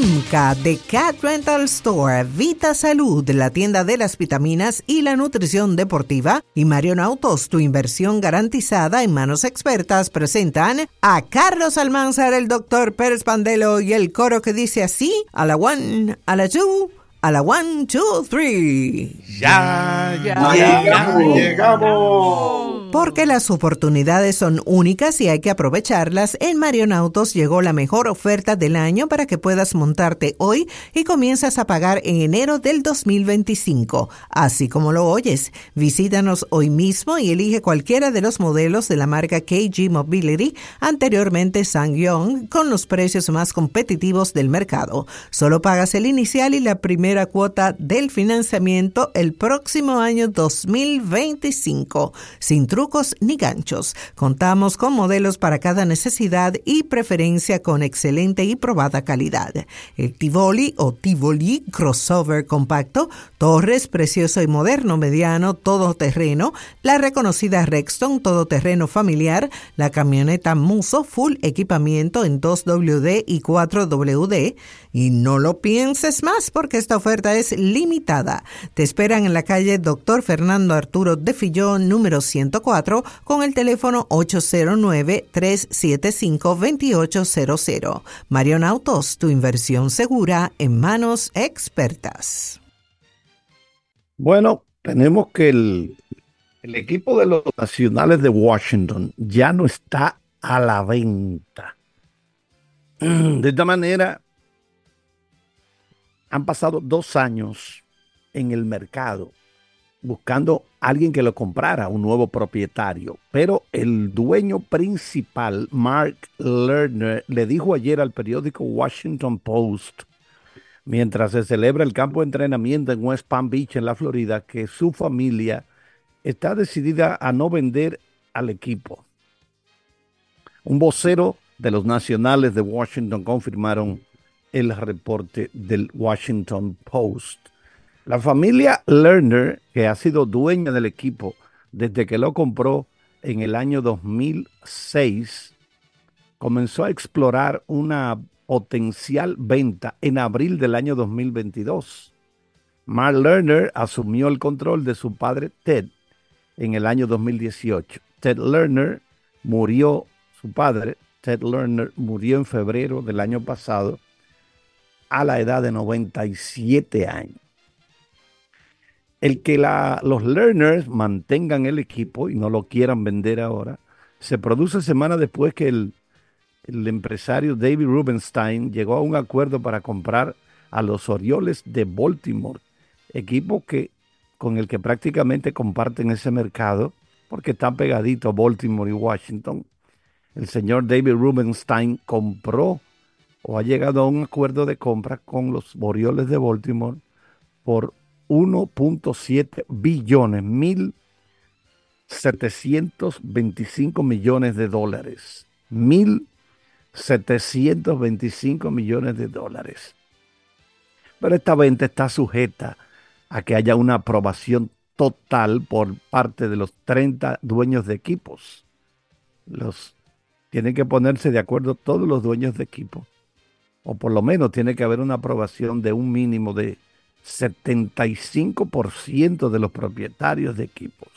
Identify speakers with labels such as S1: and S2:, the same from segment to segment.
S1: Simca de Cat Rental Store, Vita Salud, la tienda de las vitaminas y la nutrición deportiva, y Marion Autos, tu inversión garantizada en manos expertas, presentan a Carlos Almanzar, el doctor Pérez Pandelo y el coro que dice así: a la one, a la two, a la one, two, three.
S2: Ya, ya, llegamos. llegamos.
S1: Porque las oportunidades son únicas y hay que aprovecharlas, en Marion Autos llegó la mejor oferta del año para que puedas montarte hoy y comienzas a pagar en enero del 2025. Así como lo oyes, visítanos hoy mismo y elige cualquiera de los modelos de la marca KG Mobility, anteriormente Sangyong, con los precios más competitivos del mercado. Solo pagas el inicial y la primera cuota del financiamiento el próximo año 2025. Sin ni ganchos. Contamos con modelos para cada necesidad y preferencia con excelente y probada calidad. El Tivoli o Tivoli Crossover Compacto, Torres Precioso y Moderno Mediano Todoterreno, la reconocida Rexton Todoterreno Familiar, la camioneta Muso Full Equipamiento en 2WD y 4WD, y no lo pienses más porque esta oferta es limitada. Te esperan en la calle Doctor Fernando Arturo de Fillón, número 104, con el teléfono 809-375-2800. Marion Autos, tu inversión segura en manos expertas.
S2: Bueno, tenemos que el, el equipo de los nacionales de Washington ya no está a la venta. De esta manera, han pasado dos años en el mercado buscando alguien que lo comprara, un nuevo propietario. Pero el dueño principal, Mark Lerner, le dijo ayer al periódico Washington Post, mientras se celebra el campo de entrenamiento en West Palm Beach, en la Florida, que su familia está decidida a no vender al equipo. Un vocero de los nacionales de Washington confirmaron el reporte del Washington Post. La familia Lerner, que ha sido dueña del equipo desde que lo compró en el año 2006, comenzó a explorar una potencial venta en abril del año 2022. Mark Lerner asumió el control de su padre Ted en el año 2018. Ted Lerner murió, su padre, Ted Lerner, murió en febrero del año pasado a la edad de 97 años. El que los learners mantengan el equipo y no lo quieran vender ahora, se produce semana después que el, empresario David Rubenstein llegó a un acuerdo para comprar a los Orioles de Baltimore, equipo que, con el que prácticamente comparten ese mercado, porque están pegaditos Baltimore y Washington. El señor David Rubenstein compró o ha llegado a un acuerdo de compra con los Orioles de Baltimore por 1.7 billones, 1.725 millones de dólares. 1.725 millones de dólares. Pero esta venta está sujeta a que haya una aprobación total por parte de los 30 dueños de equipos. Los tienen que ponerse de acuerdo todos los dueños de equipos o por lo menos tiene que haber una aprobación de un mínimo de 75% de los propietarios de equipos.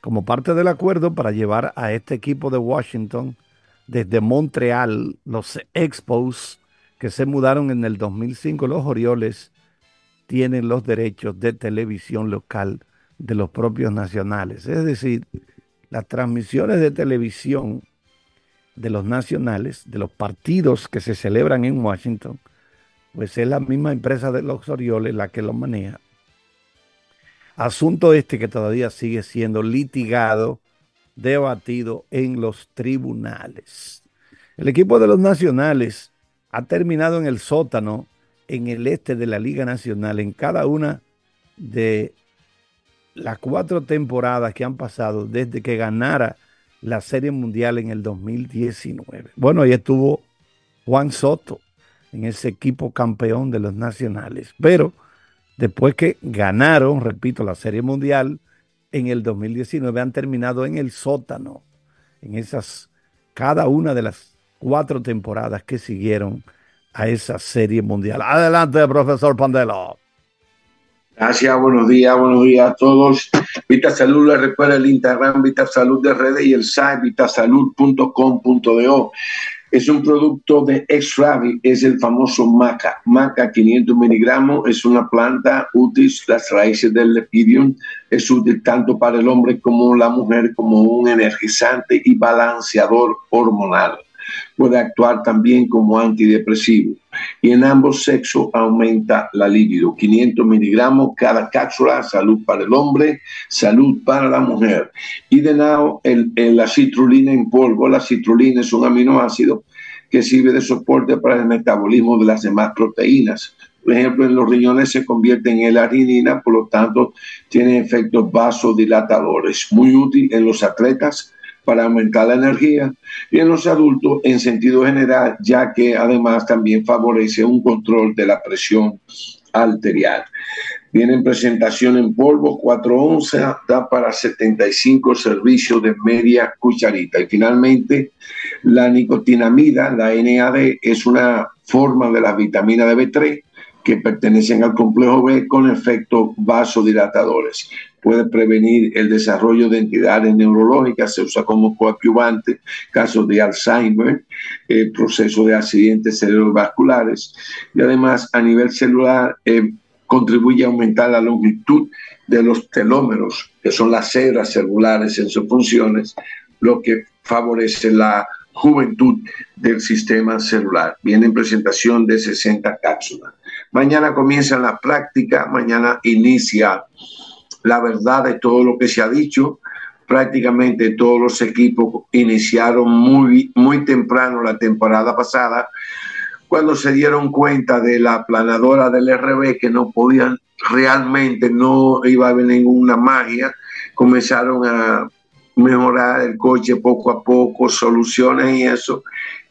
S2: Como parte del acuerdo para llevar a este equipo de Washington desde Montreal, los Expos que se mudaron en el 2005, los Orioles tienen los derechos de televisión local de los propios nacionales. Es decir, las transmisiones de televisión de los nacionales, de los partidos que se celebran en Washington, pues es la misma empresa de los Orioles la que lo maneja. Asunto este que todavía sigue siendo litigado, debatido en los tribunales. El equipo de los nacionales ha terminado en el sótano en el este de la Liga Nacional en cada una de las cuatro temporadas que han pasado desde que ganara la Serie Mundial en el 2019. Bueno, ahí estuvo Juan Soto en ese equipo campeón de los nacionales. Pero después que ganaron, repito, la Serie Mundial en el 2019, han terminado en el sótano, en esas, cada una de las cuatro temporadas que siguieron a esa serie mundial. Adelante, profesor Pandelo.
S3: Gracias, buenos días, buenos días a todos. Vita Salud, les recuerda el Instagram Vita Salud de redes y el site vitasalud.com.do. Es un producto de X-Ravi, es el famoso maca. Maca 500 miligramos, es una planta útil, las raíces del lepidium, es útil tanto para el hombre como la mujer como un energizante y balanceador hormonal. Puede actuar también como antidepresivo y en ambos sexos aumenta la libido. 500 miligramos cada cápsula, salud para el hombre, salud para la mujer. Y de nuevo, el, la citrulina en polvo. La citrulina es un aminoácido que sirve de soporte para el metabolismo de las demás proteínas. Por ejemplo, en los riñones se convierte en la arenina, por lo tanto, tiene efectos vasodilatadores. Muy útil en los atletas para aumentar la energía y en los adultos en sentido general, ya que además también favorece un control de la presión arterial. Viene en presentación en polvo, 4 onzas, da para 75 servicios de media cucharita. Y finalmente, la nicotinamida, la NAD, es una forma de la vitamina B3 que pertenecen al complejo B con efectos vasodilatadores puede prevenir el desarrollo de entidades neurológicas, se usa como coadyuvante, casos de Alzheimer, el proceso de accidentes cerebrovasculares y además a nivel celular eh, contribuye a aumentar la longitud de los telómeros, que son las células celulares en sus funciones, lo que favorece la juventud del sistema celular. Viene en presentación de 60 cápsulas. Mañana comienza la práctica, mañana inicia la verdad de todo lo que se ha dicho. Prácticamente todos los equipos iniciaron muy, muy temprano la temporada pasada, cuando se dieron cuenta de la planadora del RB que no podían realmente, no iba a haber ninguna magia, comenzaron a mejorar el coche poco a poco, soluciones y eso,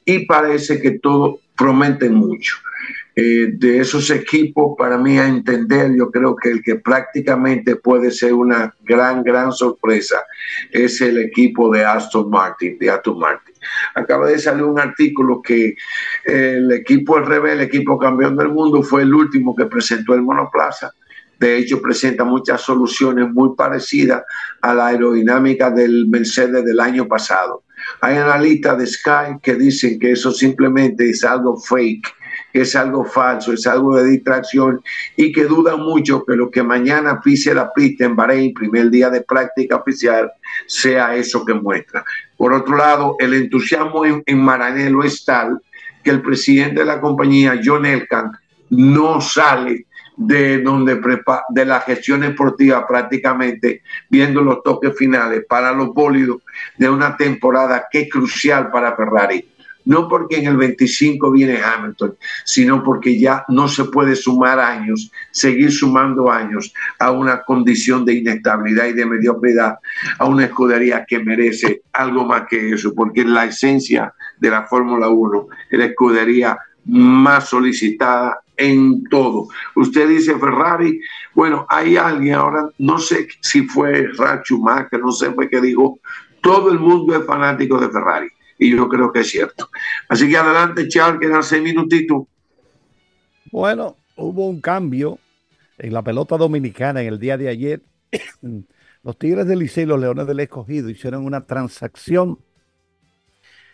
S3: y parece que todo promete mucho. Eh, de esos equipos, para mí a entender, yo creo que el que prácticamente puede ser una gran, gran sorpresa es el equipo de Aston Martin, de Aston Martin. Acaba de salir un artículo que el equipo RB, el equipo campeón del mundo, fue el último que presentó el monoplaza. De hecho, presenta muchas soluciones muy parecidas a la aerodinámica del Mercedes del año pasado. Hay analistas de Sky que dicen que eso simplemente es algo fake es algo falso, es algo de distracción y que dudan mucho que lo que mañana pise la pista en Bahrein, primer día de práctica oficial, sea eso que muestra. Por otro lado, el entusiasmo en, en Maranello es tal que el presidente de la compañía, John Elkan, no sale de donde de la gestión esportiva prácticamente viendo los toques finales para los bólidos de una temporada que es crucial para Ferrari no porque en el 25 viene Hamilton, sino porque ya no se puede sumar años, seguir sumando años a una condición de inestabilidad y de mediocridad, a una escudería que merece algo más que eso, porque la esencia de la Fórmula 1, es la escudería más solicitada en todo. Usted dice Ferrari, bueno, hay alguien ahora, no sé si fue Rachu que no sé fue que dijo, todo el mundo es fanático de Ferrari y yo creo que es cierto. Así que adelante, Charles, quedan seis minutitos.
S2: Bueno, hubo un cambio en la pelota dominicana en el día de ayer. Los Tigres del Licey y los Leones del Escogido hicieron una transacción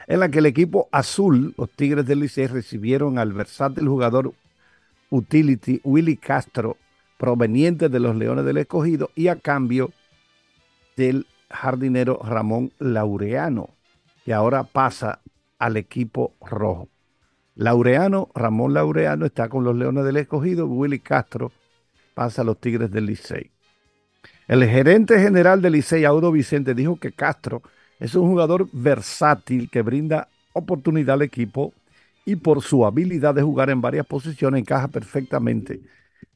S2: en la que el equipo azul, los Tigres del Licey, recibieron al versátil jugador utility Willy Castro, proveniente de los Leones del Escogido, y a cambio del jardinero Ramón Laureano y ahora pasa al equipo rojo. Laureano, Ramón Laureano está con los Leones del Escogido, Willy Castro pasa a los Tigres del Licey. El gerente general del Licey, Audo Vicente, dijo que Castro es un jugador versátil que brinda oportunidad al equipo y por su habilidad de jugar en varias posiciones encaja perfectamente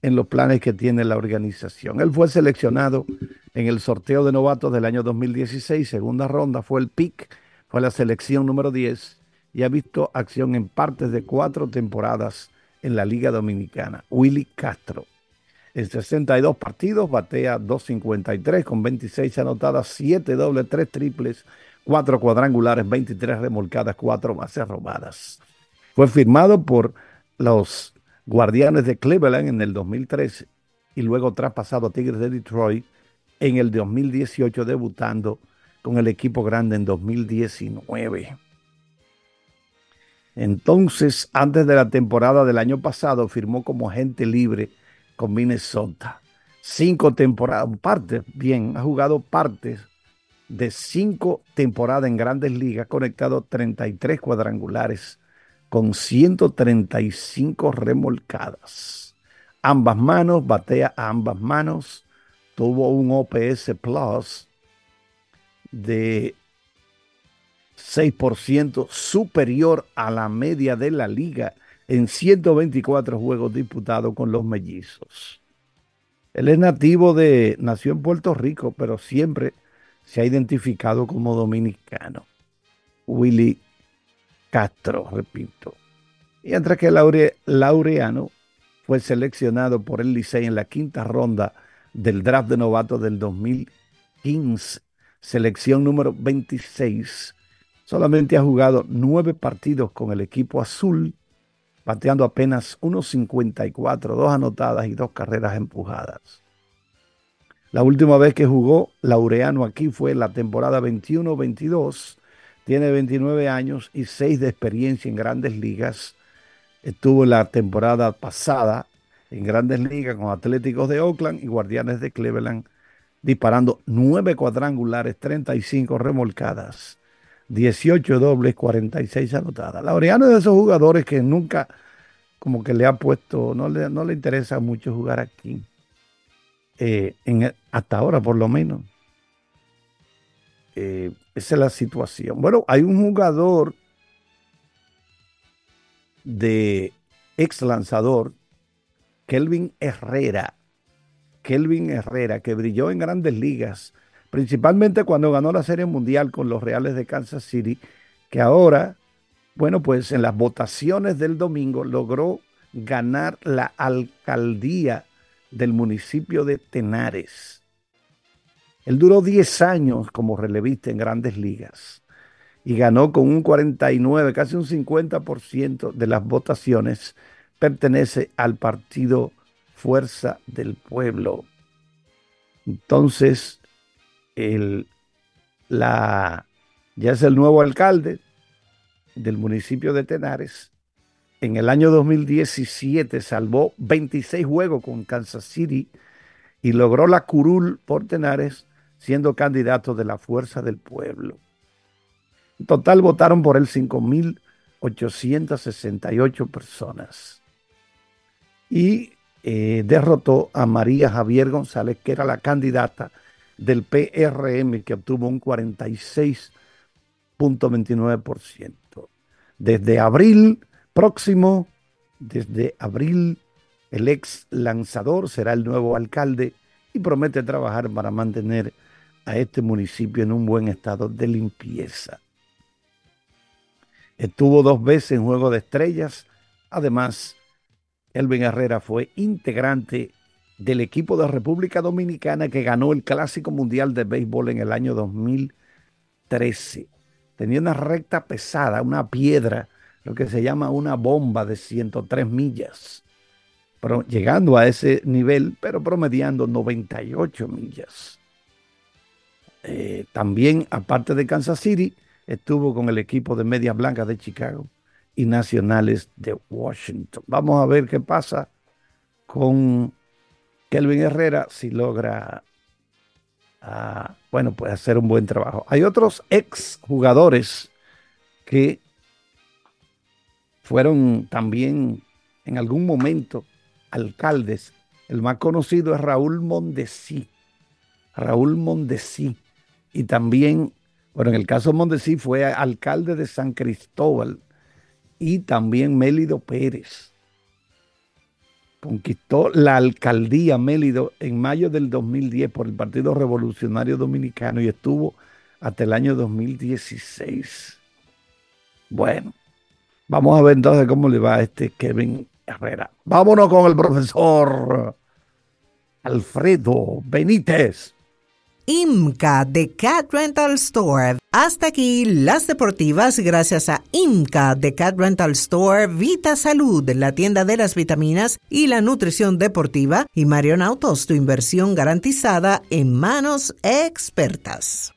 S2: en los planes que tiene la organización. Él fue seleccionado en el sorteo de novatos del año 2016, segunda ronda, fue el pick fue la selección número 10 y ha visto acción en partes de cuatro temporadas en la Liga Dominicana. Willy Castro. En 62 partidos batea 2.53 con 26 anotadas, 7 dobles, 3 triples, 4 cuadrangulares, 23 remolcadas, 4 bases robadas. Fue firmado por los Guardianes de Cleveland en el 2013 y luego traspasado a Tigres de Detroit en el 2018, debutando con el equipo grande en 2019. Entonces, antes de la temporada del año pasado, firmó como agente libre con Minnesota. Cinco temporadas, partes, bien, ha jugado partes de cinco temporadas en grandes ligas, conectado 33 cuadrangulares con 135 remolcadas. Ambas manos, batea a ambas manos, tuvo un OPS Plus de 6% superior a la media de la liga en 124 juegos disputados con los mellizos. Él es nativo de, nació en Puerto Rico, pero siempre se ha identificado como dominicano. Willy Castro, repito. Mientras que Laureano fue seleccionado por el Licey en la quinta ronda del draft de novato del 2015, selección número 26. Solamente ha jugado nueve partidos con el equipo azul, bateando apenas unos 54, dos anotadas y dos carreras empujadas. La última vez que jugó Laureano aquí fue la temporada 21-22. Tiene 29 años y 6 de experiencia en grandes ligas. Estuvo la temporada pasada en grandes ligas con Atléticos de Oakland y Guardianes de Cleveland, disparando 9 cuadrangulares, 35 remolcadas, 18 dobles, 46 anotadas. Laureano es de esos jugadores que nunca como que le ha puesto, no le, no le interesa mucho jugar aquí eh, en, hasta ahora por lo menos. Eh, esa es la situación. Bueno, hay un jugador de ex lanzador, Kelvin Herrera, Kelvin Herrera, que brilló en grandes ligas, principalmente cuando ganó la Serie Mundial con los Reales de Kansas City, que ahora, bueno, pues en las votaciones del domingo logró ganar la alcaldía del municipio de Tenares. Él duró 10 años como relevista en grandes ligas y ganó con un 49, casi un 50% de las votaciones. Pertenece al partido Fuerza del Pueblo. Entonces, el, la, ya es el nuevo alcalde del municipio de Tenares en el año 2017 salvó 26 juegos con Kansas City y logró la curul por Tenares siendo candidato de la Fuerza del Pueblo. En total votaron por él 5.868 personas. Y eh, derrotó a María Javier González, que era la candidata del PRM, que obtuvo un 46.29%. Desde abril próximo, desde abril, el ex lanzador será el nuevo alcalde y promete trabajar para mantener a este municipio en un buen estado de limpieza. Estuvo dos veces en Juego de Estrellas. Además, Elvin Herrera fue integrante del equipo de República Dominicana que ganó el Clásico Mundial de Béisbol en el año 2013. Tenía una recta pesada, una piedra lo que se llama una bomba de 103 millas, llegando a ese nivel, pero promediando 98 millas. Eh, también, aparte de Kansas City, estuvo con el equipo de Medias Blancas de Chicago y Nacionales de Washington. Vamos a ver qué pasa con Kelvin Herrera si logra, ah, bueno, pues hacer un buen trabajo. Hay otros ex jugadores que fueron también en algún momento alcaldes. El más conocido es Raúl Mondesí. Raúl Mondesí. Y también, bueno, en el caso de Mondesí fue alcalde de San Cristóbal y también Mélido Pérez. Conquistó la alcaldía Mélido en mayo del 2010 por el Partido Revolucionario Dominicano y estuvo hasta el año 2016. Bueno, Vamos a ver entonces cómo le va a este Kevin Herrera. Vámonos con el profesor Alfredo Benítez.
S1: IMCA de Cat Rental Store. Hasta aquí las deportivas gracias a IMCA de Cat Rental Store, Vita Salud, la tienda de las vitaminas y la nutrición deportiva y Marion Autos, tu inversión garantizada en manos expertas.